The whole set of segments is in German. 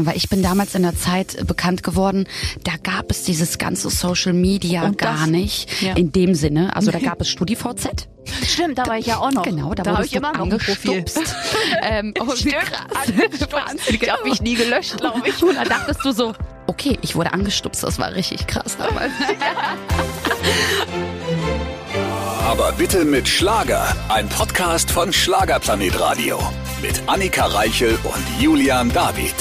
merken, weil ich bin damals in der Zeit bekannt geworden, da gab es dieses ganze Social Media Und gar das- nicht Ja. in dem Sinne. Also da gab es StudiVZ. Stimmt, da war ich ja auch noch. Genau, da, da habe ich immer noch angestupst. ähm, oh, wie krass. Wahnsinn, Ich habe mich nie gelöscht, glaube ich. Und da dachtest du so, okay, ich wurde angestupst, das war richtig krass damals. Aber bitte mit Schlager. Ein Podcast von Schlagerplanet Radio. Mit Annika Reichel und Julian David.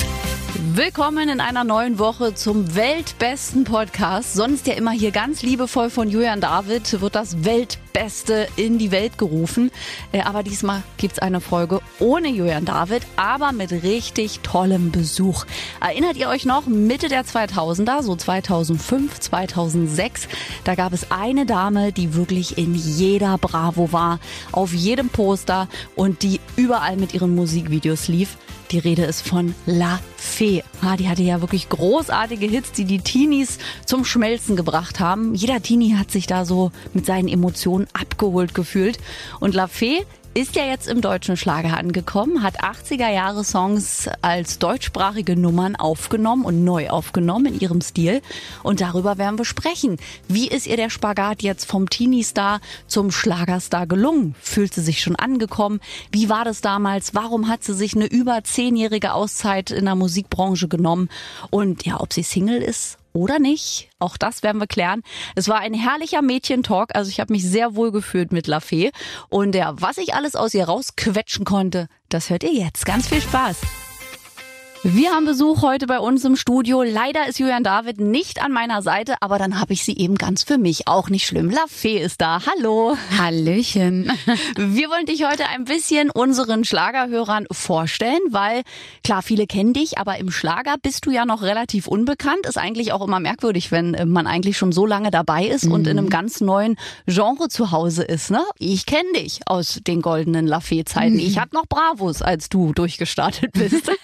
Willkommen in einer neuen Woche zum weltbesten Podcast. Sonst ja immer hier ganz liebevoll von Julian David wird das Weltbeste in die Welt gerufen. Äh, Aber diesmal gibt's eine Folge ohne Julian David, aber mit richtig tollem Besuch. Erinnert ihr euch noch, Mitte der 2000er, so 2005, 2006, da gab es eine Dame, die wirklich in jeder Bravo war, auf jedem Poster und die überall mit ihren Musikvideos lief. Die Rede ist von La Fee. Ah, die hatte ja wirklich großartige Hits, die die Teenies zum Schmelzen gebracht haben. Jeder Teenie hat sich da so mit seinen Emotionen abgeholt gefühlt. Und La Fee ist ja jetzt im deutschen Schlager angekommen, hat 80er Jahre Songs als deutschsprachige Nummern aufgenommen und neu aufgenommen in ihrem Stil. Und darüber werden wir sprechen. Wie ist ihr der Spagat jetzt vom Teenie-Star zum Schlagerstar gelungen? Fühlt sie sich schon angekommen? Wie war das damals? Warum hat sie sich eine über zehnjährige Auszeit in der Musikbranche genommen? Und ja, ob sie Single ist oder nicht. Auch das werden wir klären. Es war ein herrlicher Mädchentalk. Also ich habe mich sehr wohl gefühlt mit La Fee. Und ja, was ich alles aus ihr rausquetschen konnte, das hört ihr jetzt. Ganz viel Spaß. Wir haben Besuch heute bei uns im Studio. Leider ist Julian David nicht an meiner Seite, aber dann habe ich sie eben ganz für mich. Auch nicht schlimm. La Fee ist da. Hallo. Hallöchen. Wir wollen dich heute ein bisschen unseren Schlagerhörern vorstellen, weil klar, viele kennen dich, aber im Schlager bist du ja noch relativ unbekannt. Ist eigentlich auch immer merkwürdig, wenn äh, man eigentlich schon so lange dabei ist und in einem ganz neuen Genre zu Hause ist. Ne? Ich kenne dich aus den goldenen La Fee-Zeiten. Ich hatte noch Bravos, als du durchgestartet bist.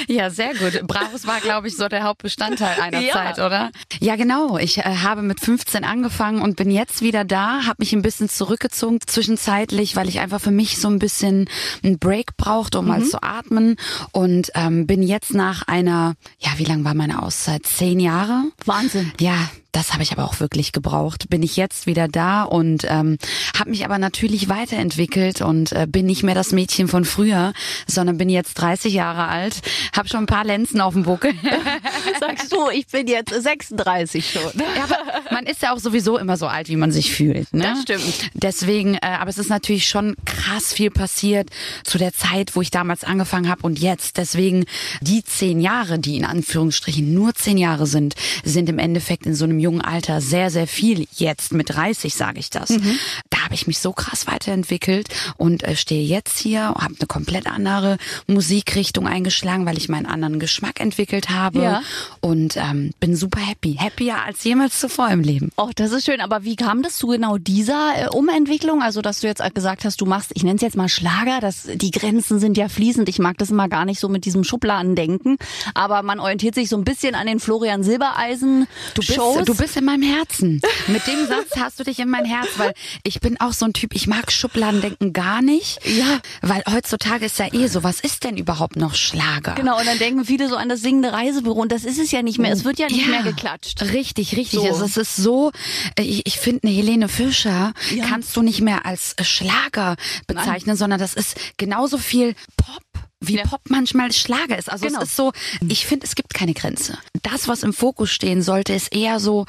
Ja, sehr gut. Bravos war, glaube ich, so der Hauptbestandteil einer Ja. Zeit, oder? Ja, genau. Ich äh, habe mit 15 angefangen und bin jetzt wieder da, habe mich ein bisschen zurückgezogen zwischenzeitlich, weil ich einfach für mich so ein bisschen einen Break brauchte, um mal zu atmen und ähm, bin jetzt nach einer, ja, wie lang war meine Auszeit? Zehn Jahre? Wahnsinn. Ja, das habe ich aber auch wirklich gebraucht. Bin ich jetzt wieder da und ähm, habe mich aber natürlich weiterentwickelt und äh, bin nicht mehr das Mädchen von früher, sondern bin jetzt 30 Jahre alt, habe schon ein paar Lenzen auf dem Buckel. Sagst du, ich bin jetzt 36 schon. Ja, aber man ist ja auch sowieso immer so alt, wie man sich fühlt. Ne? Das stimmt. Deswegen, äh, aber es ist natürlich schon krass viel passiert zu der Zeit, wo ich damals angefangen habe und jetzt. Deswegen die zehn Jahre, die in Anführungsstrichen nur zehn Jahre sind, sind im Endeffekt in so einem jungen Alter sehr, sehr viel. Jetzt mit 30 sage ich das. Mhm. Da habe ich mich so krass weiterentwickelt und äh, stehe jetzt hier, habe eine komplett andere Musikrichtung eingeschlagen, weil ich meinen anderen Geschmack entwickelt habe Ja. und ähm, bin super happy. Happier als jemals zuvor im Leben. Oh, das ist schön. Aber wie kam das zu genau dieser äh, Umentwicklung? Also, dass du jetzt gesagt hast, du machst, ich nenne es jetzt mal Schlager, dass die Grenzen sind ja fließend. Ich mag das immer gar nicht so mit diesem Schubladendenken. Aber man orientiert sich so ein bisschen an den Florian Silbereisen Du bist, Shows. Du bist in meinem Herzen. Mit dem Satz hast du dich in mein Herz, weil ich bin auch so ein Typ, ich mag Schubladendenken gar nicht. Ja. Weil heutzutage ist ja eh so, was ist denn überhaupt noch Schlager? Genau, und dann denken viele so an das singende Reisebüro. Und das ist es ja nicht mehr. Es wird ja nicht mehr geklatscht. Richtig, richtig. So. Also es ist so, äh, ich, ich finde, eine Helene Fischer Ja. kannst du nicht mehr als Schlager bezeichnen, sondern das ist genauso viel Pop. Wie Ja. Pop manchmal Schlager ist. Also Genau. es ist so, ich finde, es gibt keine Grenze. Das, was im Fokus stehen sollte, ist eher so,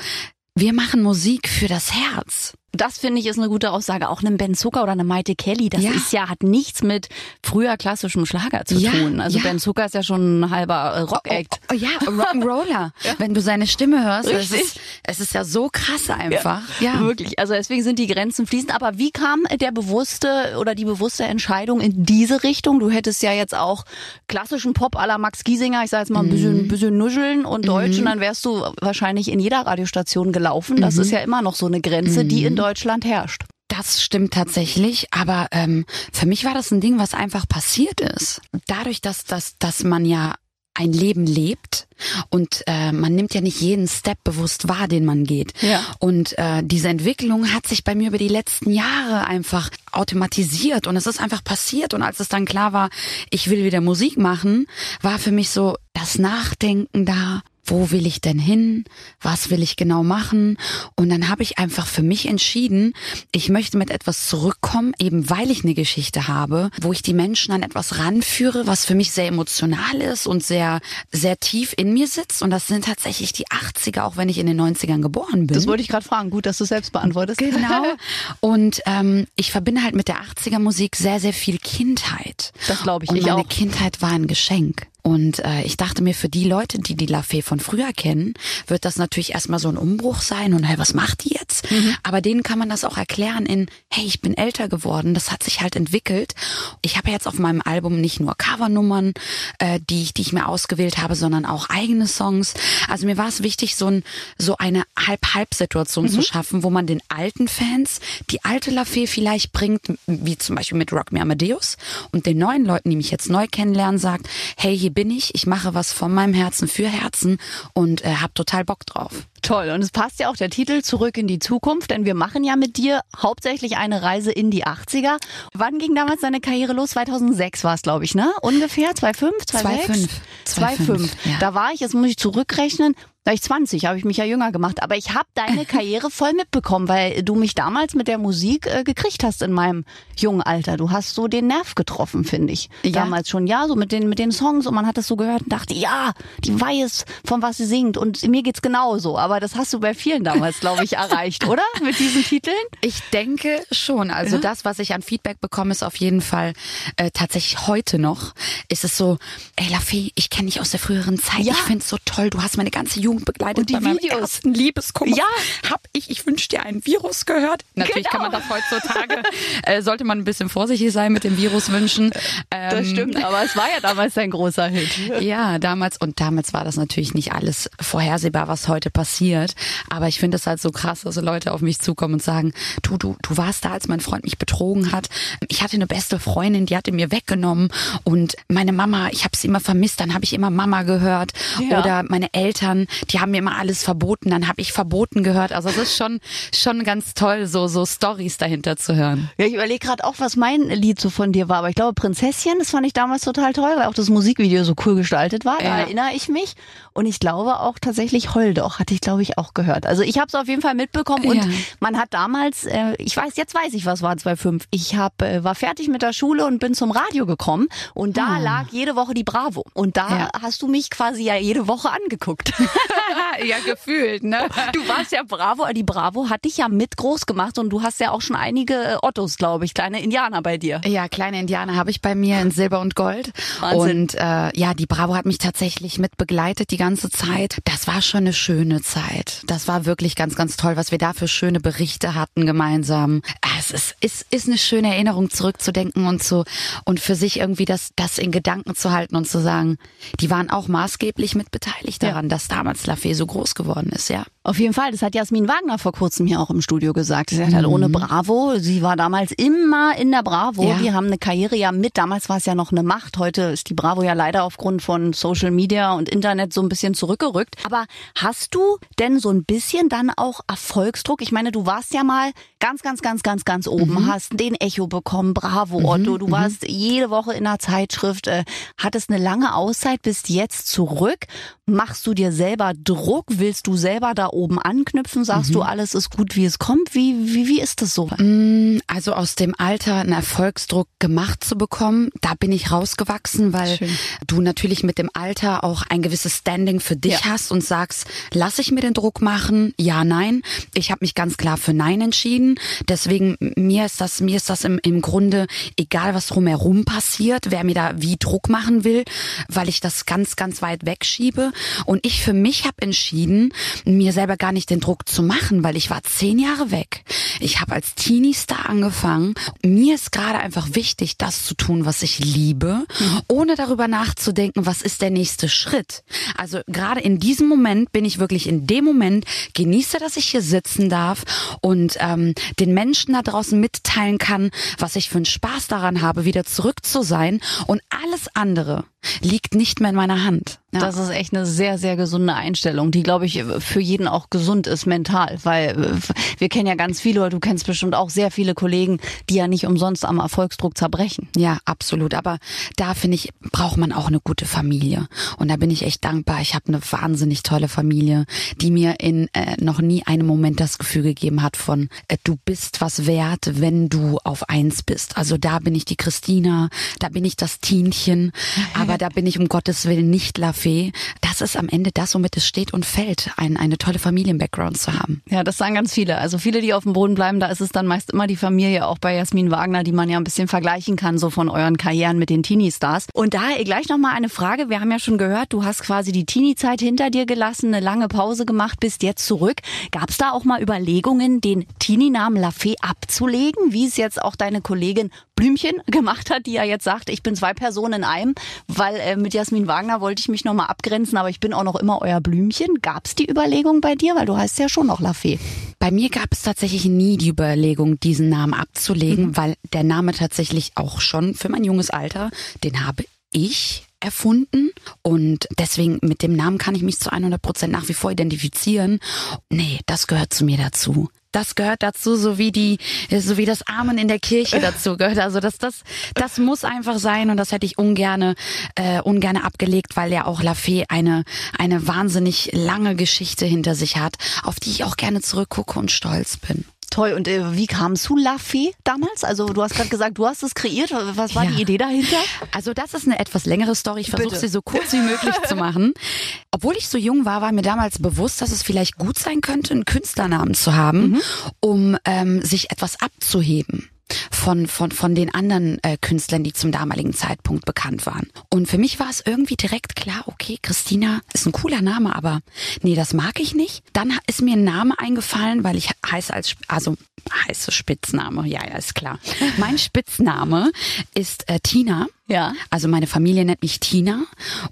wir machen Musik für das Herz. Das finde ich ist eine gute Aussage. Auch einem Ben Zucker oder einem Maite Kelly, das Ja. ist ja, hat nichts mit früher klassischem Schlager zu Ja, tun. Also ja. Ben Zucker ist ja schon ein halber äh, Rock-Act. Oh, oh, ja, Rock'n'Roller. Wenn du seine Stimme hörst, es ist, es ist ja so krass einfach. Ja. Wirklich. Also deswegen sind die Grenzen fließend. Aber wie kam der bewusste oder die bewusste Entscheidung in diese Richtung? Du hättest ja jetzt auch klassischen Pop à la Max Giesinger, ich sag jetzt mal ein bisschen, bisschen nuscheln und Deutsch und dann wärst du wahrscheinlich in jeder Radiostation gelaufen. Das ist ja immer noch so eine Grenze, die in Deutschland herrscht. Das stimmt tatsächlich, aber ähm, für mich war das ein Ding, was einfach passiert ist. Dadurch, dass, dass, dass man ja ein Leben lebt und äh, man nimmt ja nicht jeden Step bewusst wahr, den man geht. Ja. Und äh, diese Entwicklung hat sich bei mir über die letzten Jahre einfach automatisiert und es ist einfach passiert. Und als es dann klar war, ich will wieder Musik machen, war für mich so das Nachdenken da, wo will ich denn hin, was will ich genau machen. Und dann habe ich einfach für mich entschieden, ich möchte mit etwas zurückkommen, eben weil ich eine Geschichte habe, wo ich die Menschen an etwas ranführe, was für mich sehr emotional ist und sehr, sehr tief in mir sitzt. Und das sind tatsächlich die 80er, auch wenn ich in den 90ern geboren bin. Das wollte ich gerade fragen. Gut, dass du selbst beantwortest. Genau. Und ähm, ich verbinde halt mit der 80er Musik sehr, sehr viel Kindheit. Das glaube ich, Und ich meine auch. Kindheit war ein Geschenk. Und äh, ich dachte mir, für die Leute, die die La Fee von früher kennen, wird das natürlich erstmal so ein Umbruch sein und hey, was macht die jetzt? Aber denen kann man das auch erklären in, hey, ich bin älter geworden, das hat sich halt entwickelt. Ich habe jetzt auf meinem Album nicht nur Covernummern, äh, die, ich, die ich mir ausgewählt habe, sondern auch eigene Songs. Also mir war es wichtig, so, ein, so eine Halb-Halb-Situation zu schaffen, wo man den alten Fans die alte La Fee vielleicht bringt, wie zum Beispiel mit Rock Me Amadeus und den neuen Leuten, die mich jetzt neu kennenlernen, sagt, hey, hier bin ich, ich mache was von meinem Herzen für Herzen und äh, hab total Bock drauf. Toll. Und es passt ja auch der Titel Zurück in die Zukunft, denn wir machen ja mit dir hauptsächlich eine Reise in die 80er. Wann ging damals deine Karriere los? 2006 war es, glaube ich, ne? Ungefähr? 2005? 2006? 2005. 2005. Ja. Da war ich, jetzt muss ich zurückrechnen, da ich 20, habe ich mich ja jünger gemacht. Aber ich habe deine Karriere voll mitbekommen, weil du mich damals mit der Musik äh, gekriegt hast in meinem jungen Alter. Du hast so den Nerv getroffen, finde ich. Ja. Damals schon, ja, so mit den, mit den Songs und man hat das so gehört und dachte, ja, die weiß, von was sie singt und mir geht's genauso. Aber das hast du bei vielen damals, glaube ich, erreicht, oder? Mit diesen Titeln? Ich denke schon. Also das, was ich an Feedback bekomme, ist auf jeden Fall äh, tatsächlich heute noch. Ist es so, ey Lafay, ich kenne dich aus der früheren Zeit. Ja. Ich find's so toll. Du hast meine ganze Jugend begleitet. Und die bei meinem Videos. ersten Liebeskummer. Ja. Hab ich, ich wünsch dir ein Virus gehört. Natürlich kann man Genau. das heutzutage, äh, sollte man ein bisschen vorsichtig sein mit dem Virus wünschen. Das Ähm, stimmt, aber es war ja damals ein großer Hit. Ja, damals und damals war das natürlich nicht alles vorhersehbar, was heute passiert. Aber ich finde es halt so krass, dass so Leute auf mich zukommen und sagen, du, du, du warst da, als mein Freund mich betrogen hat. Ich hatte eine beste Freundin, die hatte mir weggenommen und meine Mama, ich habe sie immer vermisst, dann habe ich immer Mama gehört. Ja. Oder meine Eltern, die haben mir immer alles verboten, dann habe ich verboten gehört. Also es ist schon, schon ganz toll, so, so Stories dahinter zu hören. Ja, ich überlege gerade auch, was mein Lied so von dir war. Aber ich glaube, Prinzesschen, das fand ich damals total toll, weil auch das Musikvideo so cool gestaltet war. Da Ja. erinnere ich mich. Und ich glaube auch tatsächlich Heul doch, hatte ich glaube ich auch gehört. Also ich habe es auf jeden Fall mitbekommen und Ja. man hat damals, äh, ich weiß, jetzt weiß ich, was war 2005. Ich hab, äh, war fertig mit der Schule und bin zum Radio gekommen und da Ah. lag jede Woche die Bravo. Und da Ja. hast du mich quasi ja jede Woche angeguckt. ja, gefühlt, ne? Du warst ja Bravo, die Bravo hat dich ja mit groß gemacht und du hast ja auch schon einige äh, Ottos, glaube ich, kleine Indianer bei dir. Ja, kleine Indianer habe ich bei mir in Silber und Gold. Wahnsinn. Und äh, ja, die Bravo hat mich tatsächlich mit begleitet die ganze Zeit. Das war schon eine schöne Zeit. Das war wirklich ganz, ganz toll, was wir da für schöne Berichte hatten gemeinsam. Ah, Es ist, ist, ist eine schöne Erinnerung zurückzudenken und zu und für sich irgendwie das, das in Gedanken zu halten und zu sagen, die waren auch maßgeblich mit beteiligt Ja. daran, dass damals La Fee so groß geworden ist, ja. Auf jeden Fall, das hat Jasmin Wagner vor kurzem hier auch im Studio gesagt. Sie sagt halt, ohne Bravo, sie war damals immer in der Bravo. Ja. Wir haben eine Karriere ja mit, damals war es ja noch eine Macht. Heute ist die Bravo ja leider aufgrund von Social Media und Internet so ein bisschen zurückgerückt. Aber hast du denn so ein bisschen dann auch Erfolgsdruck? Ich meine, du warst ja mal ganz, ganz, ganz, ganz, ganz oben, hast den Echo bekommen, Bravo Otto, du warst jede Woche in einer Zeitschrift, äh, hattest eine lange Auszeit, bist jetzt zurück. Machst du dir selber Druck? Willst du selber da oben anknüpfen? Sagst du, alles ist gut, wie es kommt? Wie, wie, wie ist das so? Also aus dem Alter einen Erfolgsdruck gemacht zu bekommen, da bin ich rausgewachsen, weil Schön. du natürlich mit dem Alter auch ein gewisses Standing für dich Ja. hast und sagst, lass ich mir den Druck machen? Ja, nein. Ich habe mich ganz klar für Nein entschieden. Deswegen mir ist das mir ist das im, im Grunde egal, was drumherum passiert, wer mir da wie Druck machen will, weil ich das ganz ganz weit wegschiebe. Und ich für mich habe entschieden, mir selber gar nicht den Druck zu machen, weil ich war zehn Jahre weg. Ich habe als Teenie-Star angefangen. Mir ist gerade einfach wichtig, das zu tun, was ich liebe, ohne darüber nachzudenken, was ist der nächste Schritt. Also gerade in diesem Moment bin ich wirklich in dem Moment, genieße, dass ich hier sitzen darf und ähm, den Menschen da draußen mitteilen kann, was ich für einen Spaß daran habe, wieder zurück zu sein. Und alles andere liegt nicht mehr in meiner Hand. Ja. Das ist echt eine sehr, sehr gesunde Einstellung, die, glaube ich, für jeden auch gesund ist mental, weil äh, wir kennen ja ganz viele, oder du kennst bestimmt auch sehr viele Kollegen, die ja nicht umsonst am Erfolgsdruck zerbrechen. Ja, absolut. Aber da finde ich, braucht man auch eine gute Familie. Und da bin ich echt dankbar. Ich habe eine wahnsinnig tolle Familie, die mir in äh, noch nie einem Moment das Gefühl gegeben hat von, äh, du bist was wert, wenn du auf eins bist. Also da bin ich die Christina, da bin ich das Tienchen, aber da bin ich um Gottes Willen nicht La Fee. Das ist am Ende das, womit es steht und fällt, ein, eine tolle Familien-Background zu haben. Ja, das sagen ganz viele. Also viele, die auf dem Boden bleiben, da ist es dann meist immer die Familie, auch bei Jasmin Wagner, die man ja ein bisschen vergleichen kann, so von euren Karrieren mit den Teenie-Stars. Und da gleich nochmal eine Frage. Wir haben ja schon gehört, du hast quasi die Teenie-Zeit hinter dir gelassen, eine lange Pause gemacht, bist jetzt zurück. Gab es da auch mal Überlegungen, den Teenie-Namen La Fee abzulegen, wie es jetzt auch deine Kollegin Blümchen gemacht hat, die ja jetzt sagt, ich bin zwei Personen in einem, weil äh, mit Jasmin Wagner wollte ich mich nochmal abgrenzen, aber ich bin auch noch immer euer Blümchen. Gab es die Überlegung bei dir? Weil du heißt ja schon noch La Fee. Bei mir gab es tatsächlich nie die Überlegung, diesen Namen abzulegen, mhm. weil der Name tatsächlich auch schon für mein junges Alter, den habe ich erfunden und deswegen mit dem Namen kann ich mich zu 100 Prozent nach wie vor identifizieren. Nee, das gehört zu mir dazu. Das gehört dazu, so wie die, so wie das Amen in der Kirche dazu gehört. Also das, das, das muss einfach sein und das hätte ich ungerne, äh, ungerne abgelegt, weil ja auch Lafay eine, eine wahnsinnig lange Geschichte hinter sich hat, auf die ich auch gerne zurückgucke und stolz bin. Toll. Und äh, wie kam es zu La Fee damals? Also du hast gerade gesagt, du hast es kreiert. Was war ja. die Idee dahinter? Also das ist eine etwas längere Story. Ich versuche sie so kurz wie möglich zu machen. Obwohl ich so jung war, war mir damals bewusst, dass es vielleicht gut sein könnte, einen Künstlernamen zu haben, mhm. um ähm, sich etwas abzuheben von, von, von den anderen äh, Künstlern, die zum damaligen Zeitpunkt bekannt waren. Und für mich war es irgendwie direkt klar, okay, Christina ist ein cooler Name, aber nee, das mag ich nicht. Dann ist mir ein Name eingefallen, weil ich heiße als, also heiße Spitzname, ja, ja, ist klar. mein Spitzname ist äh, Tina. Ja. Also meine Familie nennt mich Tina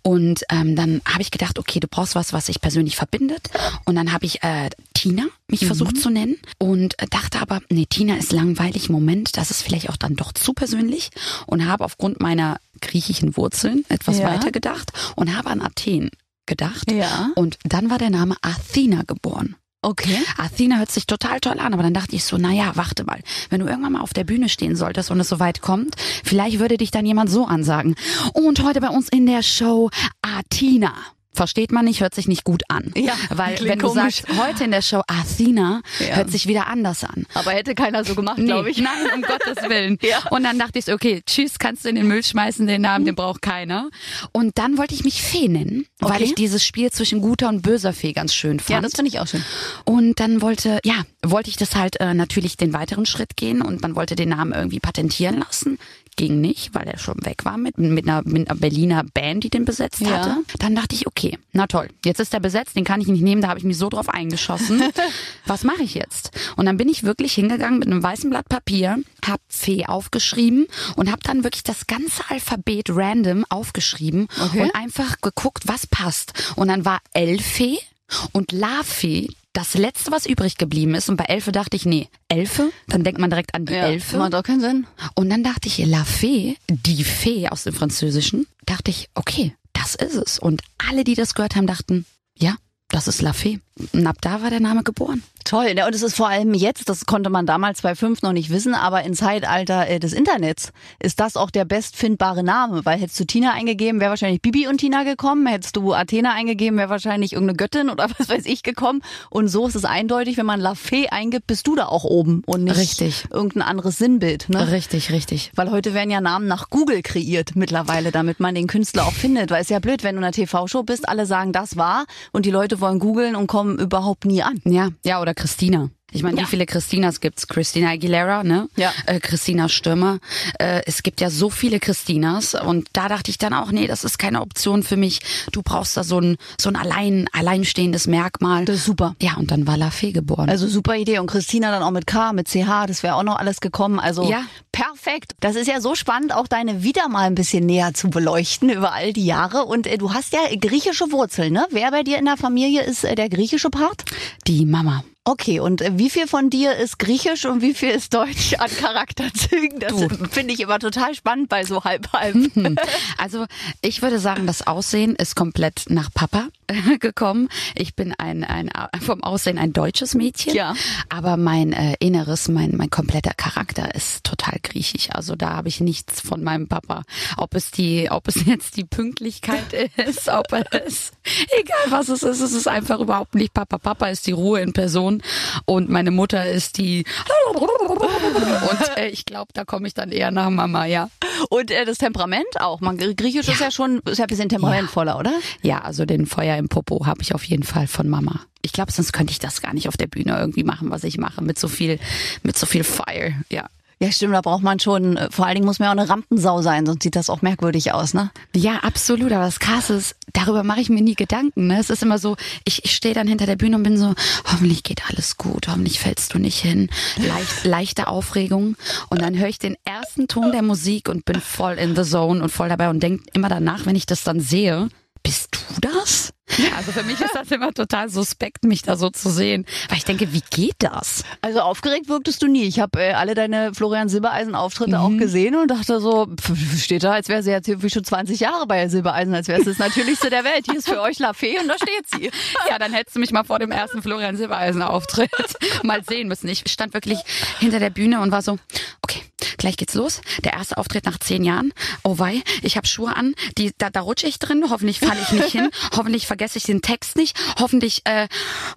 und ähm, dann habe ich gedacht, okay, du brauchst was, was sich persönlich verbindet und dann habe ich äh, Tina mich mhm. versucht zu nennen und dachte aber, nee, Tina ist langweilig, Moment, das ist vielleicht auch dann doch zu persönlich und habe aufgrund meiner griechischen Wurzeln etwas ja. weiter gedacht und habe an Athen gedacht ja. und dann war der Name Athena geboren. Okay. Athena hört sich total toll an, aber dann dachte ich so, naja, warte mal, wenn du irgendwann mal auf der Bühne stehen solltest und es so weit kommt, vielleicht würde dich dann jemand so ansagen. Und heute bei uns in der Show Athena. Versteht man nicht, hört sich nicht gut an. Ja, Weil wenn du komisch. sagst, heute in der Show Athena, ja. hört sich wieder anders an. Aber hätte keiner so gemacht, nee, glaube ich. Nein, um Gottes Willen. Ja. Und dann dachte ich so, okay, tschüss, kannst du in den Müll schmeißen, den Namen, den braucht keiner. Und dann wollte ich mich Fee nennen, okay. weil ich dieses Spiel zwischen guter und böser Fee ganz schön fand. Ja, das finde ich auch schön. Und dann wollte, ja, wollte ich das halt äh, natürlich den weiteren Schritt gehen und man wollte den Namen irgendwie patentieren lassen ging nicht, weil er schon weg war mit, mit, einer, mit einer Berliner Band, die den besetzt ja. hatte. Dann dachte ich, okay, na toll, jetzt ist er besetzt, den kann ich nicht nehmen, da habe ich mich so drauf eingeschossen. Was mache ich jetzt? Und dann bin ich wirklich hingegangen mit einem weißen Blatt Papier, habe Fee aufgeschrieben und habe dann wirklich das ganze Alphabet random aufgeschrieben okay. und einfach geguckt, was passt. Und dann war Elfee und Lafee das letzte, was übrig geblieben ist. Und bei Elfe dachte ich, nee, Elfe? Dann denkt man direkt an die ja, Elfe. Macht auch keinen Sinn. Und dann dachte ich, La Fee, die Fee aus dem Französischen, dachte ich, okay, das ist es. Und alle, die das gehört haben, dachten, ja, das ist La Fee. Und ab da war der Name geboren. Toll, und es ist vor allem jetzt, das konnte man damals bei fünf noch nicht wissen, aber im Zeitalter äh, des Internets ist das auch der bestfindbare Name, weil hättest du Tina eingegeben, wäre wahrscheinlich Bibi und Tina gekommen, hättest du Athena eingegeben, wäre wahrscheinlich irgendeine Göttin oder was weiß ich gekommen und so ist es eindeutig, wenn man La Fee eingibt, bist du da auch oben und nicht richtig. irgendein anderes Sinnbild. Ne? Richtig, richtig. Weil heute werden ja Namen nach Google kreiert mittlerweile, damit man den Künstler auch findet, weil es ja blöd, wenn du in einer TV-Show bist, alle sagen, das war und die Leute wollen googeln und kommen überhaupt nie an. Ja, ja, oder Christina. Ich meine, ja. wie viele Christinas gibt's? Christina Aguilera, ne? Ja. Äh, Christina Stürmer. Äh, es gibt ja so viele Christinas und da dachte ich dann auch, nee, das ist keine Option für mich. Du brauchst da so ein so ein allein alleinstehendes Merkmal. Das ist super. Ja, und dann war La Fee geboren. Also super Idee und Christina dann auch mit K, mit CH, das wäre auch noch alles gekommen. Also ja. perfekt. Das ist ja so spannend, auch deine wieder mal ein bisschen näher zu beleuchten über all die Jahre und äh, du hast ja griechische Wurzeln, ne? Wer bei dir in der Familie ist äh, der griechische Part? Die Mama. Okay, und äh, wie viel von dir ist griechisch und wie viel ist deutsch an Charakterzügen? Das finde ich immer total spannend bei so halb-halb. Also ich würde sagen, das Aussehen ist komplett nach Papa gekommen. Ich bin ein, ein vom Aussehen ein deutsches Mädchen, ja. aber mein äh, Inneres, mein, mein kompletter Charakter ist total griechisch. Also da habe ich nichts von meinem Papa. Ob es die, ob es jetzt die Pünktlichkeit ist, ob es, egal was es ist, es ist einfach überhaupt nicht Papa. Papa ist die Ruhe in Person und meine Mutter ist die und äh, ich glaube, da komme ich dann eher nach Mama, ja. Und äh, das Temperament auch. Man, Griechisch ja. ist ja schon ist ja ein bisschen temperamentvoller, ja. oder? Ja, also den Feuer im Popo habe ich auf jeden Fall von Mama. Ich glaube, sonst könnte ich das gar nicht auf der Bühne irgendwie machen, was ich mache, mit so viel, mit so viel Fire, ja. Ja, stimmt, da braucht man schon, äh, vor allen Dingen muss man ja auch eine Rampensau sein, sonst sieht das auch merkwürdig aus, ne? Ja, absolut, aber das Krasse ist, darüber mache ich mir nie Gedanken, ne? Es ist immer so, ich, ich stehe dann hinter der Bühne und bin so, hoffentlich geht alles gut, hoffentlich fällst du nicht hin. Leicht, leichte Aufregung und dann höre ich den ersten Ton der Musik und bin voll in the zone und voll dabei und denke immer danach, wenn ich das dann sehe, bist du das? Also für mich ist das immer total suspekt, mich da so zu sehen. Weil ich denke, wie geht das? Also aufgeregt wirktest du nie. Ich habe äh, alle deine Florian Silbereisen-Auftritte mhm. auch gesehen und dachte so, pff, steht da, als wäre sie jetzt irgendwie schon 20 Jahre bei Silbereisen, als wäre es das Natürlichste der Welt. Hier ist für euch La Fee und da steht sie. Ja, dann hättest du mich mal vor dem ersten Florian Silbereisen-Auftritt mal sehen müssen. Ich stand wirklich hinter der Bühne und war so, gleich geht's los. Der erste Auftritt nach zehn Jahren. Oh wei, ich habe Schuhe an, die, da, da rutsche ich drin. Hoffentlich falle ich nicht hin. Hoffentlich vergesse ich den Text nicht. Hoffentlich, äh,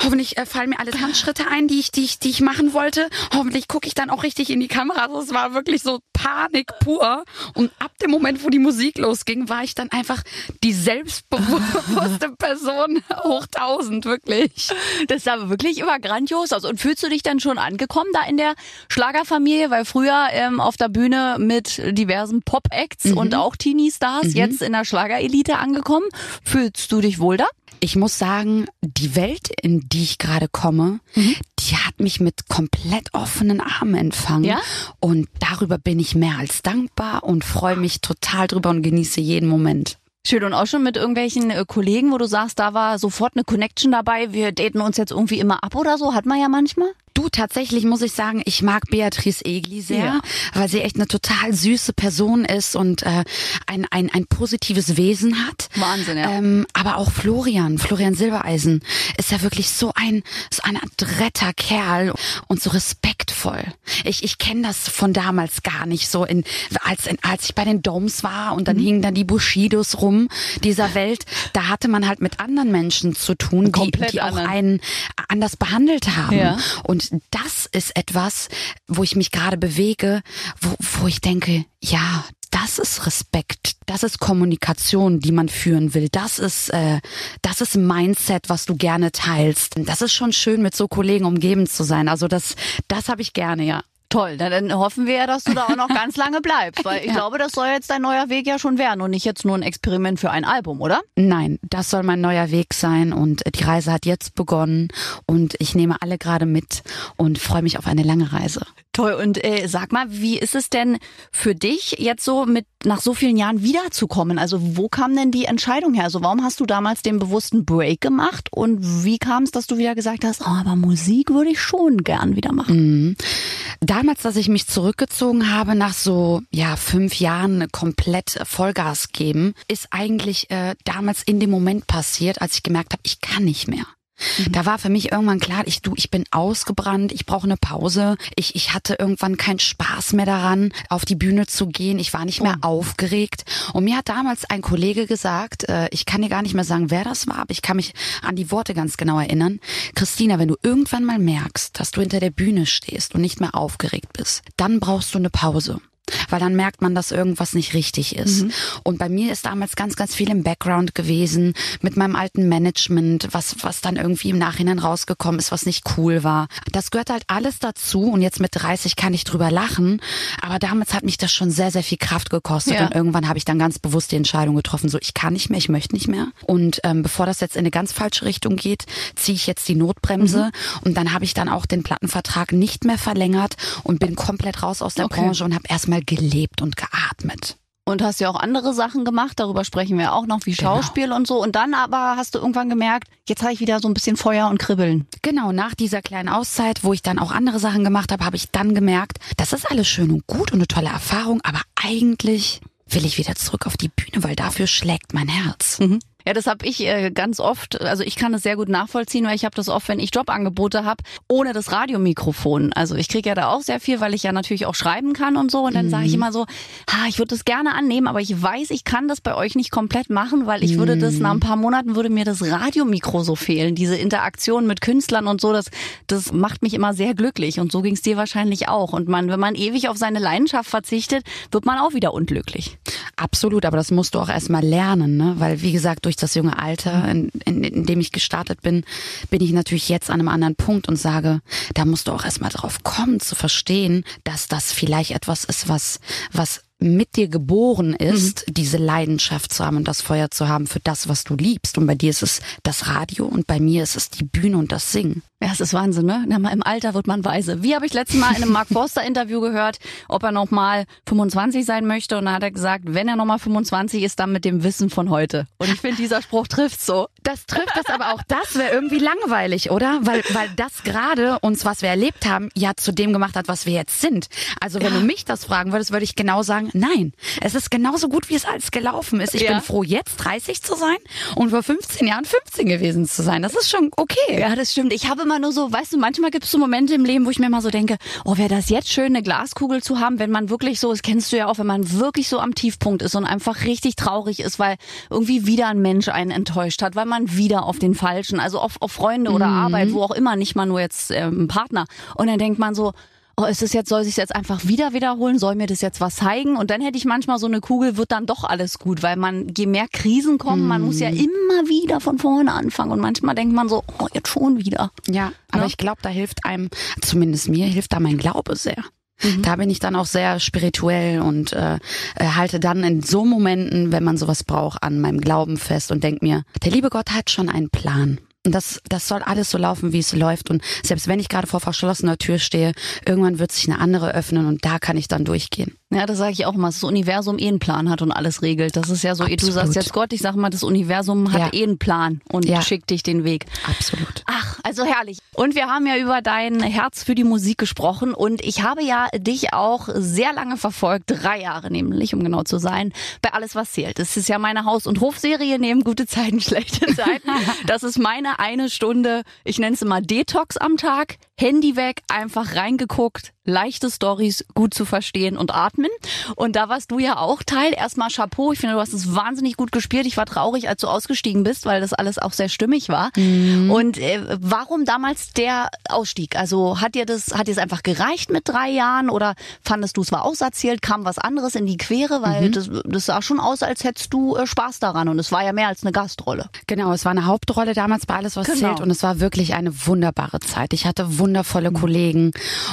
hoffentlich äh, fallen mir alle Handschritte ein, die ich, die ich, die ich machen wollte. Hoffentlich gucke ich dann auch richtig in die Kamera. Also es war wirklich so Panik pur. Und ab dem Moment, wo die Musik losging, war ich dann einfach die selbstbewusste Person hoch tausend, wirklich. Das aber wirklich immer grandios aus. Und fühlst du dich dann schon angekommen da in der Schlagerfamilie? Weil früher ähm, auf der Bühne mit diversen Pop-Acts mhm. und auch Teenie-Stars, mhm. jetzt in der Schlagerelite angekommen. Fühlst du dich wohl da? Ich muss sagen, die Welt, in die ich gerade komme, mhm. die hat mich mit komplett offenen Armen empfangen. Ja? Und darüber bin ich mehr als dankbar und freue mich total drüber und genieße jeden Moment. Schön und auch schon mit irgendwelchen äh, Kollegen, wo du sagst, da war sofort eine Connection dabei, wir daten uns jetzt irgendwie immer ab oder so, hat man ja manchmal? Du, tatsächlich muss ich sagen, ich mag Beatrice Egli sehr, ja. weil sie echt eine total süße Person ist und äh, ein, ein, ein positives Wesen hat. Wahnsinn, ja. Ähm, aber auch Florian, Florian Silbereisen, ist ja wirklich so ein, so ein adretter Kerl und so respektvoll. Ich, ich kenne das von damals gar nicht so, in, als, in, als ich bei den Domes war und dann mhm. hingen dann die Bushidos rum dieser Welt. Da hatte man halt mit anderen Menschen zu tun, die, die auch einen anders behandelt haben. Ja. Und das ist etwas, wo ich mich gerade bewege, wo, wo ich denke, ja, das ist Respekt, das ist Kommunikation, die man führen will. Das ist, äh, das ist Mindset, was du gerne teilst. Das ist schon schön, mit so Kollegen umgeben zu sein. Also das, das habe ich gerne, ja. Toll, dann hoffen wir ja, dass du da auch noch ganz lange bleibst, weil ich ja. glaube, das soll jetzt dein neuer Weg ja schon werden und nicht jetzt nur ein Experiment für ein Album, oder? Nein, das soll mein neuer Weg sein und die Reise hat jetzt begonnen und ich nehme alle gerade mit und freue mich auf eine lange Reise. Toll. Und äh, sag mal, wie ist es denn für dich jetzt so mit nach so vielen Jahren wiederzukommen? Also wo kam denn die Entscheidung her? Also warum hast du damals den bewussten Break gemacht und wie kam es, dass du wieder gesagt hast, oh, aber Musik würde ich schon gern wieder machen? Mhm. Damals, dass ich mich zurückgezogen habe nach so ja fünf Jahren komplett Vollgas geben, ist eigentlich äh, damals in dem Moment passiert, als ich gemerkt habe, ich kann nicht mehr. Da war für mich irgendwann klar, ich du, ich bin ausgebrannt, ich brauche eine Pause. Ich, ich hatte irgendwann keinen Spaß mehr daran, auf die Bühne zu gehen. Ich war nicht mehr oh. aufgeregt. Und mir hat damals ein Kollege gesagt, äh, ich kann dir gar nicht mehr sagen, wer das war, aber ich kann mich an die Worte ganz genau erinnern. Christina, wenn du irgendwann mal merkst, dass du hinter der Bühne stehst und nicht mehr aufgeregt bist, dann brauchst du eine Pause weil dann merkt man, dass irgendwas nicht richtig ist. Mhm. Und bei mir ist damals ganz, ganz viel im Background gewesen mit meinem alten Management, was, was dann irgendwie im Nachhinein rausgekommen ist, was nicht cool war. Das gehört halt alles dazu und jetzt mit 30 kann ich drüber lachen, aber damals hat mich das schon sehr, sehr viel Kraft gekostet ja. und irgendwann habe ich dann ganz bewusst die Entscheidung getroffen, so ich kann nicht mehr, ich möchte nicht mehr. Und ähm, bevor das jetzt in eine ganz falsche Richtung geht, ziehe ich jetzt die Notbremse mhm. und dann habe ich dann auch den Plattenvertrag nicht mehr verlängert und bin komplett raus aus der okay. Branche und habe erstmal gelebt und geatmet. Und hast ja auch andere Sachen gemacht, darüber sprechen wir auch noch, wie genau. Schauspiel genau. und so. Und dann aber hast du irgendwann gemerkt, jetzt habe ich wieder so ein bisschen Feuer und Kribbeln. Genau, nach dieser kleinen Auszeit, wo ich dann auch andere Sachen gemacht habe, habe ich dann gemerkt, das ist alles schön und gut und eine tolle Erfahrung, aber eigentlich will ich wieder zurück auf die Bühne, weil dafür schlägt mein Herz. Mhm. Ja, das habe ich äh, ganz oft, also ich kann es sehr gut nachvollziehen, weil ich habe das oft, wenn ich Jobangebote habe, ohne das Radiomikrofon. Also ich kriege ja da auch sehr viel, weil ich ja natürlich auch schreiben kann und so. Und dann mhm. sage ich immer so, ha, ich würde das gerne annehmen, aber ich weiß, ich kann das bei euch nicht komplett machen, weil ich mhm. würde das nach ein paar Monaten würde mir das Radiomikro so fehlen. Diese Interaktion mit Künstlern und so, das, das macht mich immer sehr glücklich. Und so ging es dir wahrscheinlich auch. Und man, wenn man ewig auf seine Leidenschaft verzichtet, wird man auch wieder unglücklich. Absolut, aber das musst du auch erstmal lernen, ne? Weil wie gesagt, durch durch das junge Alter, in, in, in dem ich gestartet bin, bin ich natürlich jetzt an einem anderen Punkt und sage, da musst du auch erstmal drauf kommen, zu verstehen, dass das vielleicht etwas ist, was, was mit dir geboren ist, mhm. diese Leidenschaft zu haben und das Feuer zu haben für das, was du liebst. Und bei dir ist es das Radio und bei mir ist es die Bühne und das Singen. Ja, es ist Wahnsinn, ne? Im Alter wird man weise. Wie habe ich letztes Mal in einem Mark Forster Interview gehört, ob er noch mal 25 sein möchte und dann hat er gesagt, wenn er noch mal 25 ist, dann mit dem Wissen von heute. Und ich finde, dieser Spruch trifft so. Das trifft das, aber auch das wäre irgendwie langweilig, oder? Weil weil das gerade uns, was wir erlebt haben, ja zu dem gemacht hat, was wir jetzt sind. Also wenn ja. du mich das fragen würdest, würde ich genau sagen, nein. Es ist genauso gut, wie es alles gelaufen ist. Ich ja. bin froh, jetzt 30 zu sein und vor 15 Jahren 15 gewesen zu sein. Das ist schon okay. Ja, das stimmt. Ich habe immer nur so, weißt du, manchmal gibt es so Momente im Leben, wo ich mir mal so denke, oh, wäre das jetzt schön, eine Glaskugel zu haben, wenn man wirklich so, das kennst du ja auch, wenn man wirklich so am Tiefpunkt ist und einfach richtig traurig ist, weil irgendwie wieder ein Mensch einen enttäuscht hat, weil man wieder auf den Falschen, also auf, auf Freunde oder mhm. Arbeit, wo auch immer, nicht mal nur jetzt ähm, Partner. Und dann denkt man so, oh, ist es jetzt, soll sich jetzt einfach wieder wiederholen? Soll mir das jetzt was zeigen? Und dann hätte ich manchmal so eine Kugel, wird dann doch alles gut, weil man, je mehr Krisen kommen, mm. man muss ja hm. immer wieder von vorne anfangen. Und manchmal denkt man so, oh, jetzt schon wieder. Ja, aber ja? ich glaube, da hilft einem, zumindest mir, hilft da mein Glaube sehr. Mhm. Da bin ich dann auch sehr spirituell und äh, äh, halte dann in so Momenten, wenn man sowas braucht, an meinem Glauben fest und denk mir, der liebe Gott hat schon einen Plan. Das, das soll alles so laufen, wie es läuft. Und selbst wenn ich gerade vor verschlossener Tür stehe, irgendwann wird sich eine andere öffnen und da kann ich dann durchgehen. Ja, das sage ich auch mal, dass das Universum eh einen Plan hat und alles regelt. Das ist ja so, Absolut. du sagst jetzt Gott, ich sag mal, das Universum hat ja. eh einen Plan und ja. schickt dich den Weg. Absolut. Ach, also herrlich. Und wir haben ja über dein Herz für die Musik gesprochen und ich habe ja dich auch sehr lange verfolgt, drei Jahre nämlich, um genau zu sein, bei Alles, was zählt. Das ist ja meine Haus- und Hofserie neben gute Zeiten, schlechte Zeiten. Das ist meine eine Stunde, ich nenne es immer Detox am Tag, Handy weg, einfach reingeguckt, leichte Stories gut zu verstehen und atmen. Und da warst du ja auch Teil. Erstmal Chapeau. Ich finde, du hast es wahnsinnig gut gespielt. Ich war traurig, als du ausgestiegen bist, weil das alles auch sehr stimmig war. Mhm. Und äh, warum damals der Ausstieg? Also hat dir das, hat dir es einfach gereicht mit drei Jahren oder fandest du es war auserzählt? Kam was anderes in die Quere? Weil mhm. das, das sah schon aus, als hättest du äh, Spaß daran. Und es war ja mehr als eine Gastrolle. Genau, es war eine Hauptrolle damals bei Alles, was genau. zählt. Und es war wirklich eine wunderbare Zeit. Ich hatte wundervolle mhm. Kollegen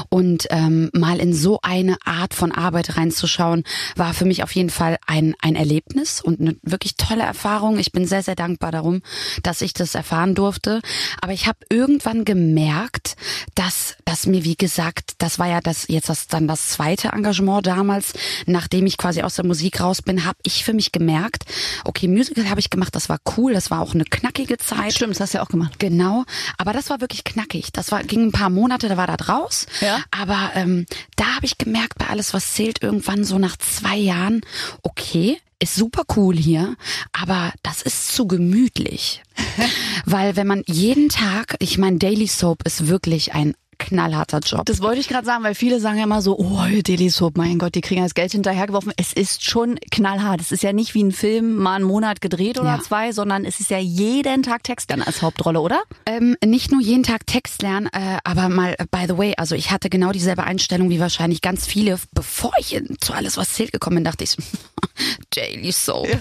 und äh, ähm, mal in so eine Art von Arbeit reinzuschauen, war für mich auf jeden Fall ein, ein Erlebnis und eine wirklich tolle Erfahrung. Ich bin sehr, sehr dankbar darum, dass ich das erfahren durfte. Aber ich habe irgendwann gemerkt, dass, dass mir, wie gesagt, das war ja das jetzt das, dann das zweite Engagement damals, nachdem ich quasi aus der Musik raus bin, habe ich für mich gemerkt, okay, Musical habe ich gemacht, das war cool, das war auch eine knackige Zeit. Stimmt, das hast du ja auch gemacht. Genau, aber das war wirklich knackig. Das war ging ein paar Monate, da war da draus. Ja. Aber ähm, da habe ich gemerkt, bei alles, was zählt, irgendwann so nach zwei Jahren, okay, ist super cool hier, aber das ist zu gemütlich. Weil wenn man jeden Tag, ich meine, Daily Soap ist wirklich ein knallharter Job. Das wollte ich gerade sagen, weil viele sagen ja immer so, oh, Daily Soap, mein Gott, die kriegen das Geld hinterhergeworfen. Es ist schon knallhart. Es ist ja nicht wie ein Film mal einen Monat gedreht oder ja. zwei, sondern es ist ja jeden Tag Text lernen als Hauptrolle, oder? Ähm, nicht nur jeden Tag Text lernen, äh, aber mal, by the way, also ich hatte genau dieselbe Einstellung wie wahrscheinlich ganz viele, bevor ich zu alles, was zählt gekommen bin, dachte ich, Daily Soap. Ja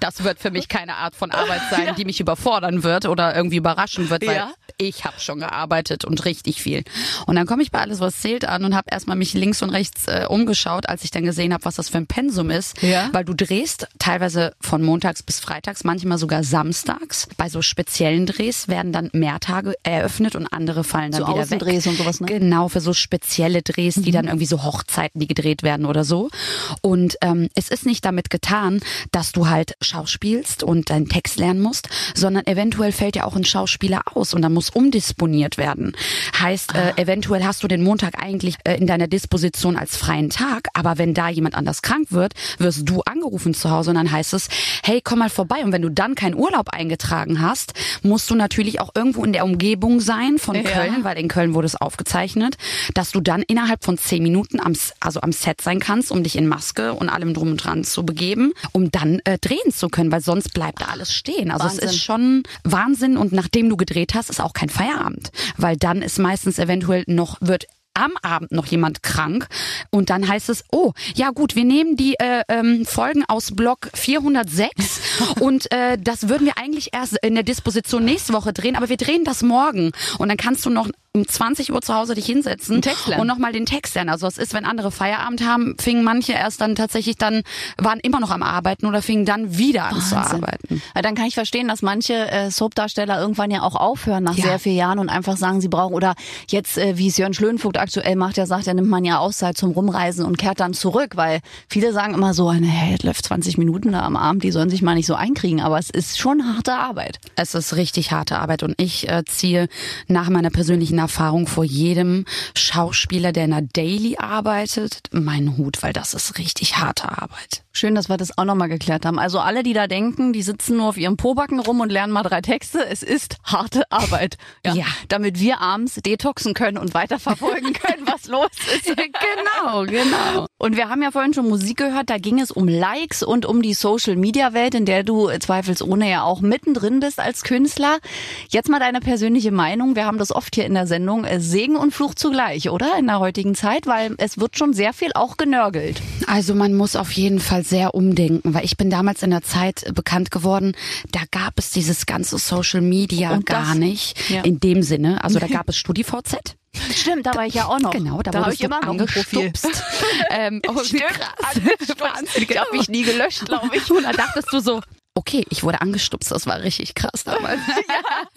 das wird für mich keine Art von Arbeit sein, ja. die mich überfordern wird oder irgendwie überraschen wird, weil ja. ich habe schon gearbeitet und richtig viel. Und dann komme ich bei alles was zählt an und habe erstmal mich links und rechts äh, umgeschaut, als ich dann gesehen habe, was das für ein Pensum ist, ja. weil du drehst teilweise von montags bis freitags, manchmal sogar samstags. Bei so speziellen Drehs werden dann mehr Tage eröffnet und andere fallen dann so wieder weg. und sowas, ne? Genau, für so spezielle Drehs, die mhm. dann irgendwie so Hochzeiten, die gedreht werden oder so. Und ähm, es ist nicht damit getan, dass du halt schauspielst und deinen Text lernen musst, sondern eventuell fällt ja auch ein Schauspieler aus und dann muss umdisponiert werden. Heißt, äh, ah. äh, eventuell hast du den Montag eigentlich äh, in deiner Disposition als freien Tag, aber wenn da jemand anders krank wird, wirst du angerufen zu Hause und dann heißt es, hey, komm mal vorbei. Und wenn du dann keinen Urlaub eingetragen hast, musst du natürlich auch irgendwo in der Umgebung sein von ja. Köln, weil in Köln wurde es aufgezeichnet, dass du dann innerhalb von zehn Minuten am, also am Set sein kannst, um dich in Maske und allem drum und dran zu begeben, um dann äh, drehen zu können, weil sonst bleibt alles stehen. Also Wahnsinn. es ist schon Wahnsinn und nachdem du gedreht hast, ist auch kein Feierabend, weil dann ist meistens eventuell noch wird am Abend noch jemand krank und dann heißt es, oh, ja gut, wir nehmen die äh, ähm, Folgen aus Block 406 und äh, das würden wir eigentlich erst in der Disposition nächste Woche drehen, aber wir drehen das morgen und dann kannst du noch um 20 Uhr zu Hause dich hinsetzen und nochmal den Text lernen. Also es ist, wenn andere Feierabend haben, fingen manche erst dann tatsächlich dann, waren immer noch am Arbeiten oder fingen dann wieder an Wahnsinn. zu arbeiten. Ja, dann kann ich verstehen, dass manche äh, Soap-Darsteller irgendwann ja auch aufhören nach ja. sehr vielen Jahren und einfach sagen, sie brauchen, oder jetzt, äh, wie es Jörn Schlönvogt aktuell macht, er sagt, er nimmt man ja Auszeit zum Rumreisen und kehrt dann zurück, weil viele sagen immer so, hey, läuft 20 Minuten da am Abend, die sollen sich mal nicht so einkriegen, aber es ist schon harte Arbeit. Es ist richtig harte Arbeit und ich äh, ziehe nach meiner persönlichen Erfahrung vor jedem Schauspieler, der in der Daily arbeitet, meinen Hut, weil das ist richtig harte Arbeit. Schön, dass wir das auch nochmal geklärt haben. Also alle, die da denken, die sitzen nur auf ihrem Pobacken rum und lernen mal drei Texte. Es ist harte Arbeit. Ja. ja. Damit wir abends detoxen können und weiterverfolgen können, was los ist. genau, genau. Und wir haben ja vorhin schon Musik gehört, da ging es um Likes und um die Social Media Welt, in der du zweifelsohne ja auch mittendrin bist als Künstler. Jetzt mal deine persönliche Meinung. Wir haben das oft hier in der Sendung. Segen und Fluch zugleich, oder? In der heutigen Zeit, weil es wird schon sehr viel auch genörgelt. Also man muss auf jeden Fall sehr umdenken, weil ich bin damals in der Zeit bekannt geworden, da gab es dieses ganze Social Media und gar das, nicht ja. in dem Sinne. Also da gab es StudiVZ. Stimmt, da war ich ja auch noch. Genau, da, da wurde ich immer noch angestupst. ähm, oh, Stimmt, krass. Ich habe mich nie gelöscht, glaube ich. Und da dachtest du so, okay, ich wurde angestupst, das war richtig krass damals.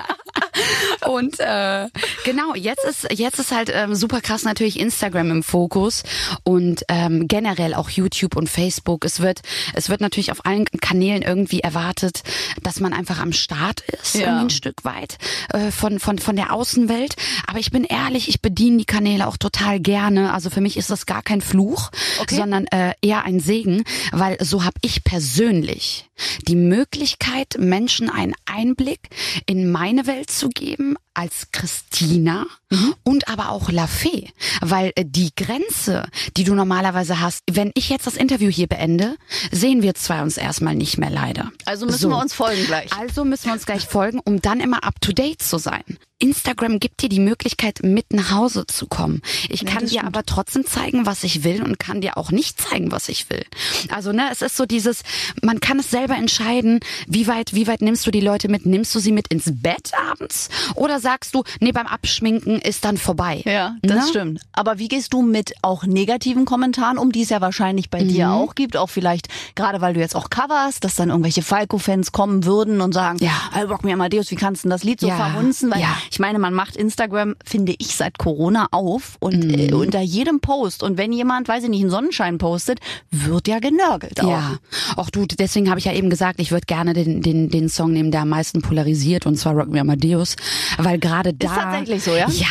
und äh, genau, jetzt ist jetzt ist halt ähm, super krass natürlich Instagram im Fokus und ähm, generell auch YouTube und Facebook. Es wird es wird natürlich auf allen Kanälen irgendwie erwartet, dass man einfach am Start ist, ja. irgendwie ein Stück weit äh, von von von der Außenwelt. Aber ich bin ehrlich, ich bediene die Kanäle auch total gerne. Also für mich ist das gar kein Fluch, okay. sondern äh, eher ein Segen, weil so habe ich persönlich die Möglichkeit, Menschen einen Einblick in meine Welt zu geben als Christina mhm. und aber auch La Fee, weil äh, die Grenze, die du normalerweise hast, wenn ich jetzt das Interview hier beende, sehen wir zwei uns erstmal nicht mehr leider. Also müssen so. wir uns folgen gleich. Also müssen wir uns gleich folgen, um dann immer up to date zu sein. Instagram gibt dir die Möglichkeit, mit nach Hause zu kommen. Ich kann dir aber trotzdem zeigen, was ich will und kann dir auch nicht zeigen, was ich will. Also, ne, es ist so dieses, man kann es selber entscheiden, wie weit, wie weit nimmst du die Leute mit? Nimmst du sie mit ins Bett abends? Oder sagst du, nee, beim Abschminken ist dann vorbei? Ja, das ne? stimmt. Aber wie gehst du mit auch negativen Kommentaren um, die es ja wahrscheinlich bei mhm. dir auch gibt? Auch vielleicht, gerade weil du jetzt auch coverst, dass dann irgendwelche Falco-Fans kommen würden und sagen, ja, Rock Me Amadeus, wie kannst du das Lied so ja. verhunzen? Weil ja ich meine, man macht Instagram, finde ich, seit Corona auf und mhm. äh, unter jedem Post. Und wenn jemand, weiß ich nicht, einen Sonnenschein postet, wird ja genörgelt. Auch. Ja, auch du, deswegen habe ich ja eben gesagt, ich würde gerne den, den, den Song nehmen, der am meisten polarisiert, und zwar Rock Me Amadeus. Weil gerade da. Ist tatsächlich so, ja? Ja,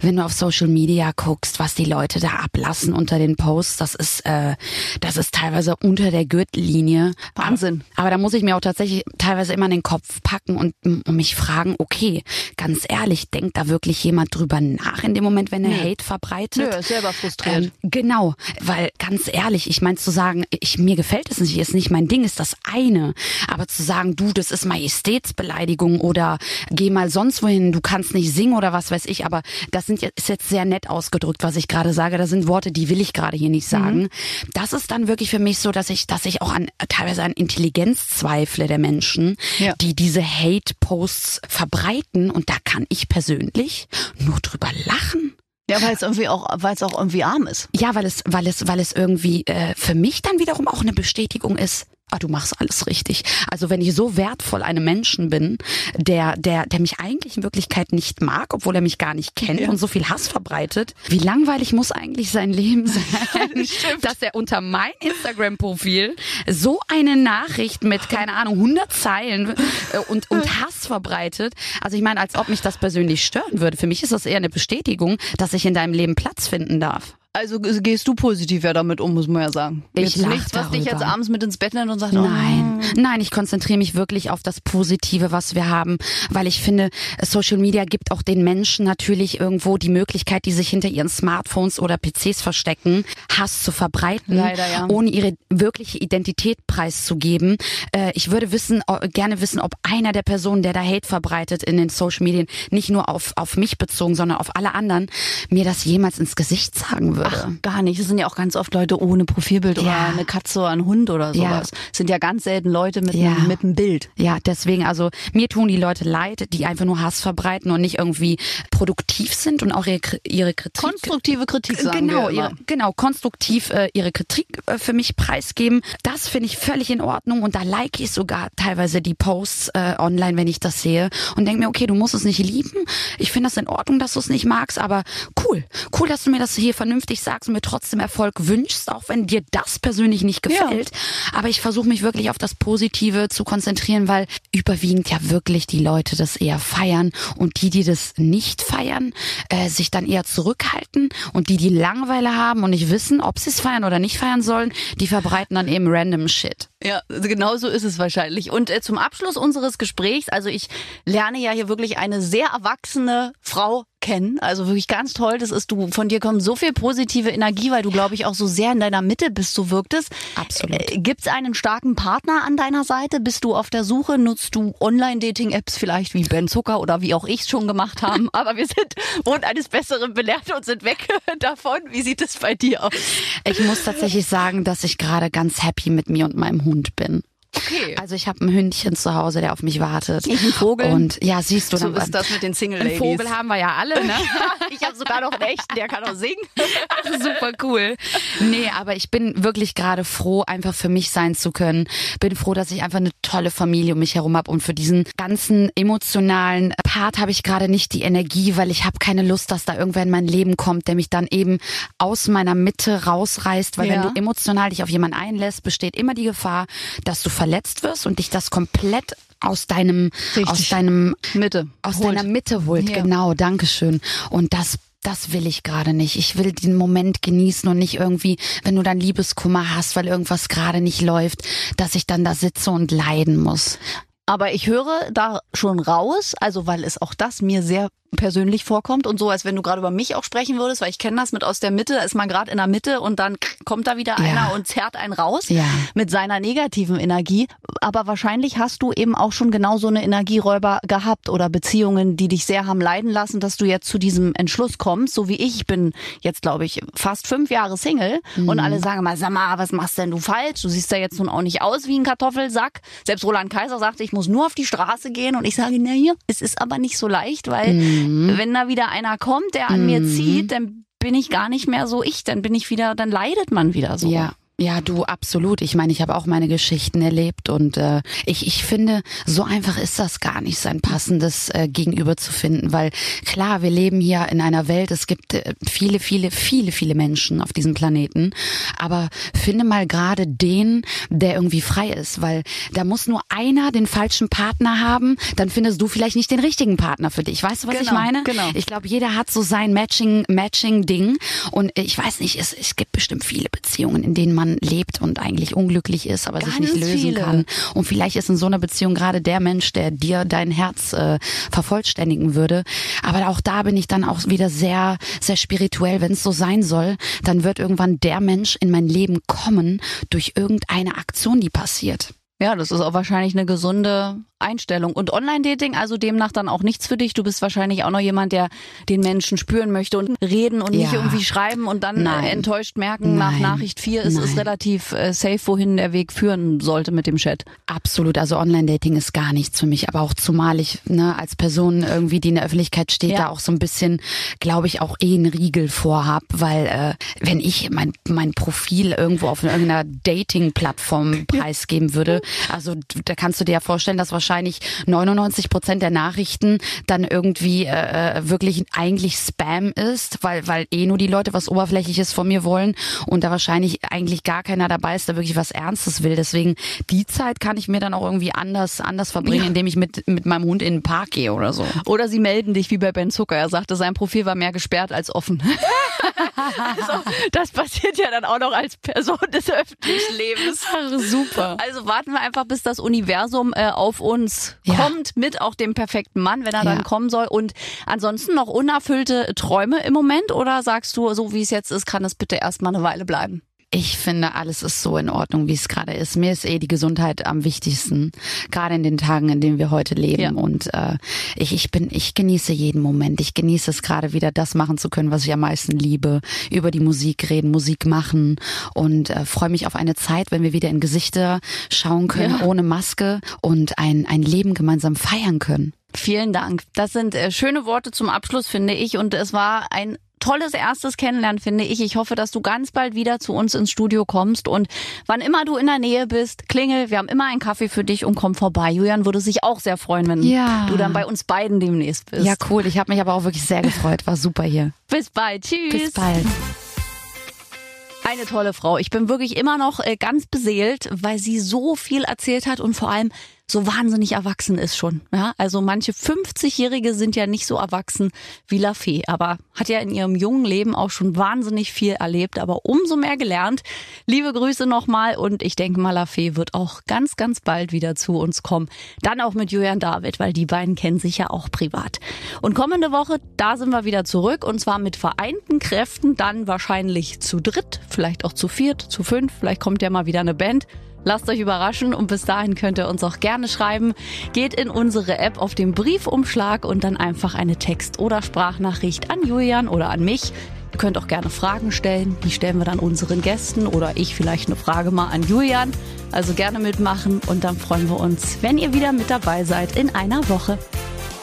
wenn du auf Social Media guckst, was die Leute da ablassen unter den Posts, das ist, äh, das ist teilweise unter der Gürtellinie. Wahnsinn. Aber, aber da muss ich mir auch tatsächlich teilweise immer in den Kopf packen und, und mich fragen, okay, ganz ehrlich, denkt da wirklich jemand drüber nach in dem Moment, wenn er Nö. Hate verbreitet? Nö, ist selber frustriert. Ähm, genau, weil ganz ehrlich, ich meine zu sagen, ich, mir gefällt es nicht, ist nicht mein Ding, ist das eine. Aber zu sagen, du, das ist Majestätsbeleidigung oder geh mal sonst wohin, du kannst nicht singen oder was weiß ich, aber das sind ist jetzt sehr nett ausgedrückt, was ich gerade sage. Das sind Worte, die will ich gerade hier nicht sagen. Mhm. Das ist dann wirklich für mich so, dass ich, dass ich auch an teilweise an Intelligenz zweifle der Menschen, ja. die diese Hate-Posts verbreiten. Und da kann ich persönlich nur drüber lachen. Ja, weil es irgendwie auch, weil es auch irgendwie arm ist. Ja, weil es, weil es, weil es irgendwie äh, für mich dann wiederum auch eine Bestätigung ist ah, du machst alles richtig. Also wenn ich so wertvoll einem Menschen bin, der, der, der mich eigentlich in Wirklichkeit nicht mag, obwohl er mich gar nicht kennt ja. und so viel Hass verbreitet, wie langweilig muss eigentlich sein Leben sein, dass er unter mein Instagram-Profil so eine Nachricht mit, keine Ahnung, 100 Zeilen äh, und, und Hass verbreitet. Also ich meine, als ob mich das persönlich stören würde. Für mich ist das eher eine Bestätigung, dass ich in deinem Leben Platz finden darf. Also gehst du positiv ja damit um, muss man ja sagen. Ich jetzt nichts, was dich jetzt abends mit ins Bett nimmt und sagt, nein, oh. nein, ich konzentriere mich wirklich auf das Positive, was wir haben, weil ich finde, Social Media gibt auch den Menschen natürlich irgendwo die Möglichkeit, die sich hinter ihren Smartphones oder PCs verstecken, Hass zu verbreiten, Leider, ja. ohne ihre wirkliche Identität preiszugeben. Äh, ich würde wissen, gerne wissen, ob einer der Personen, der da Hate verbreitet in den Social Medien, nicht nur auf auf mich bezogen, sondern auf alle anderen, mir das jemals ins Gesicht sagen würde würde. Ach, gar nicht. Es sind ja auch ganz oft Leute ohne Profilbild ja. oder eine Katze oder ein Hund oder sowas. Ja. Es sind ja ganz selten Leute mit, ja. einem, mit einem Bild. Ja, deswegen, also mir tun die Leute leid, die einfach nur Hass verbreiten und nicht irgendwie produktiv sind und auch ihre, ihre Kritik. Konstruktive Kritik sagen genau, ihre, genau, konstruktiv äh, ihre Kritik äh, für mich preisgeben. Das finde ich völlig in Ordnung und da like ich sogar teilweise die Posts äh, online, wenn ich das sehe und denke mir, okay, du musst es nicht lieben. Ich finde das in Ordnung, dass du es nicht magst, aber cool. Cool, dass du mir das hier vernünftig vernünftig sagst und mir trotzdem Erfolg wünschst, auch wenn dir das persönlich nicht gefällt. Ja. Aber ich versuche mich wirklich auf das Positive zu konzentrieren, weil überwiegend ja wirklich die Leute das eher feiern und die, die das nicht feiern, äh, sich dann eher zurückhalten und die, die Langeweile haben und nicht wissen, ob sie es feiern oder nicht feiern sollen, die verbreiten dann eben random Shit. Ja, genau so ist es wahrscheinlich. Und äh, zum Abschluss unseres Gesprächs, also ich lerne ja hier wirklich eine sehr erwachsene Frau kennen. Also wirklich ganz toll. Das ist du, von dir kommt so viel positive Energie, weil du, glaube ich, auch so sehr in deiner Mitte bist, so wirkt es. Absolut. Äh, Gibt es einen starken Partner an deiner Seite? Bist du auf der Suche? Nutzt du Online-Dating-Apps vielleicht wie Ben Zucker oder wie auch ich es schon gemacht haben? Aber wir sind, wurden eines Besseren belehrt und sind weg davon. Wie sieht es bei dir aus? Ich muss tatsächlich sagen, dass ich gerade ganz happy mit mir und meinem Hund Hund bin. Okay. Also ich habe ein Hündchen zu Hause, der auf mich wartet. Ich ein Vogel. Und ja, siehst du. So ist das mit den Single Ladies. Ein Vogel haben wir ja alle, ne? ich habe sogar noch einen echten, der kann auch singen. Ach, super cool. Nee, aber ich bin wirklich gerade froh, einfach für mich sein zu können. Bin froh, dass ich einfach eine tolle Familie um mich herum habe und für diesen ganzen emotionalen Part habe ich gerade nicht die Energie, weil ich habe keine Lust, dass da irgendwer in mein Leben kommt, der mich dann eben aus meiner Mitte rausreißt, weil ja. wenn du emotional dich auf jemanden einlässt, besteht immer die Gefahr, dass du verletzt wirst und dich das komplett aus deinem Richtig. aus deinem Mitte aus holt. deiner Mitte holt. Ja. Genau, Dankeschön. Und das das will ich gerade nicht. Ich will den Moment genießen und nicht irgendwie, wenn du dann Liebeskummer hast, weil irgendwas gerade nicht läuft, dass ich dann da sitze und leiden muss. Aber ich höre da schon raus, also weil es auch das mir sehr persönlich vorkommt und so, als wenn du gerade über mich auch sprechen würdest, weil ich kenne das mit aus der Mitte, da ist man gerade in der Mitte und dann kommt da wieder ja. einer und zerrt einen raus ja. mit seiner negativen Energie. Aber wahrscheinlich hast du eben auch schon genau so eine Energieräuber gehabt oder Beziehungen, die dich sehr haben leiden lassen, dass du jetzt zu diesem Entschluss kommst, so wie ich. Ich bin jetzt, glaube ich, fast fünf Jahre Single mhm. und alle sagen mal, sag mal, was machst denn du falsch? Du siehst ja jetzt nun auch nicht aus wie ein Kartoffelsack. Selbst Roland Kaiser sagte, ich muss nur auf die Straße gehen und ich sage, na hier, es ist aber nicht so leicht, weil mhm Mhm. Wenn da wieder einer kommt, der an mhm. mir zieht, dann bin ich gar nicht mehr so ich, dann bin ich wieder, dann leidet man wieder so. Ja. Ja, du absolut. Ich meine, ich habe auch meine Geschichten erlebt und äh, ich, ich finde, so einfach ist das gar nicht, sein passendes äh, Gegenüber zu finden, weil klar, wir leben hier in einer Welt, es gibt äh, viele, viele, viele, viele Menschen auf diesem Planeten, aber finde mal gerade den, der irgendwie frei ist, weil da muss nur einer den falschen Partner haben, dann findest du vielleicht nicht den richtigen Partner für dich. Weißt du, was genau, ich meine? Genau. Ich glaube, jeder hat so sein Matching, Matching Ding und ich weiß nicht, es, es gibt bestimmt viele Beziehungen, in denen man lebt und eigentlich unglücklich ist, aber Ganz sich nicht lösen viele. kann. Und vielleicht ist in so einer Beziehung gerade der Mensch, der dir dein Herz äh, vervollständigen würde. Aber auch da bin ich dann auch wieder sehr, sehr spirituell. Wenn es so sein soll, dann wird irgendwann der Mensch in mein Leben kommen durch irgendeine Aktion, die passiert. Ja, das ist auch wahrscheinlich eine gesunde Einstellung. Und Online-Dating, also demnach dann auch nichts für dich. Du bist wahrscheinlich auch noch jemand, der den Menschen spüren möchte und reden und ja. nicht irgendwie schreiben und dann Nein. enttäuscht merken, Nein. nach Nachricht 4 ist es relativ äh, safe, wohin der Weg führen sollte mit dem Chat. Absolut. Also Online-Dating ist gar nichts für mich. Aber auch zumal ich ne, als Person irgendwie, die in der Öffentlichkeit steht, ja. da auch so ein bisschen, glaube ich, auch eh einen Riegel vorhab. Weil äh, wenn ich mein, mein Profil irgendwo auf irgendeiner Dating-Plattform preisgeben würde, also da kannst du dir ja vorstellen, dass wahrscheinlich 99 Prozent der Nachrichten dann irgendwie äh, äh, wirklich eigentlich Spam ist, weil, weil eh nur die Leute was Oberflächliches von mir wollen und da wahrscheinlich eigentlich gar keiner dabei ist, der wirklich was Ernstes will. Deswegen die Zeit kann ich mir dann auch irgendwie anders, anders verbringen, ja. indem ich mit, mit meinem Hund in den Park gehe oder so. Oder sie melden dich wie bei Ben Zucker. Er sagte, sein Profil war mehr gesperrt als offen. also, das passiert ja dann auch noch als Person des öffentlichen Lebens. Ach, super. Also warten wir einfach, bis das Universum äh, auf uns ja. kommt, mit auch dem perfekten Mann, wenn er ja. dann kommen soll. Und ansonsten noch unerfüllte Träume im Moment? Oder sagst du, so wie es jetzt ist, kann es bitte erstmal eine Weile bleiben? Ich finde, alles ist so in Ordnung, wie es gerade ist. Mir ist eh die Gesundheit am wichtigsten, gerade in den Tagen, in denen wir heute leben. Ja. Und äh, ich, ich bin, ich genieße jeden Moment. Ich genieße es gerade wieder, das machen zu können, was ich am meisten liebe. Über die Musik reden, Musik machen und äh, freue mich auf eine Zeit, wenn wir wieder in Gesichter schauen können, ja. ohne Maske und ein, ein Leben gemeinsam feiern können. Vielen Dank. Das sind äh, schöne Worte zum Abschluss, finde ich. Und es war ein tolles erstes Kennenlernen, finde ich. Ich hoffe, dass du ganz bald wieder zu uns ins Studio kommst und wann immer du in der Nähe bist, klingel. Wir haben immer einen Kaffee für dich und komm vorbei. Julian würde sich auch sehr freuen, wenn ja. du dann bei uns beiden demnächst bist. Ja, cool. Ich habe mich aber auch wirklich sehr gefreut. War super hier. Bis bald. Tschüss. Bis bald. Eine tolle Frau. Ich bin wirklich immer noch äh, ganz beseelt, weil sie so viel erzählt hat und vor allem so wahnsinnig erwachsen ist schon. Ja, also manche 50-Jährige sind ja nicht so erwachsen wie Lafay, aber hat ja in ihrem jungen Leben auch schon wahnsinnig viel erlebt, aber umso mehr gelernt. Liebe Grüße nochmal und ich denke mal, Lafay wird auch ganz, ganz bald wieder zu uns kommen. Dann auch mit Julian David, weil die beiden kennen sich ja auch privat. Und kommende Woche, da sind wir wieder zurück und zwar mit vereinten Kräften, dann wahrscheinlich zu dritt, vielleicht auch zu viert, zu fünf, vielleicht kommt ja mal wieder eine Band. Lasst euch überraschen und bis dahin könnt ihr uns auch gerne schreiben. Geht in unsere App auf den Briefumschlag und dann einfach eine Text- oder Sprachnachricht an Julian oder an mich. Ihr könnt auch gerne Fragen stellen. Die stellen wir dann unseren Gästen oder ich vielleicht eine Frage mal an Julian. Also gerne mitmachen und dann freuen wir uns, wenn ihr wieder mit dabei seid in einer Woche.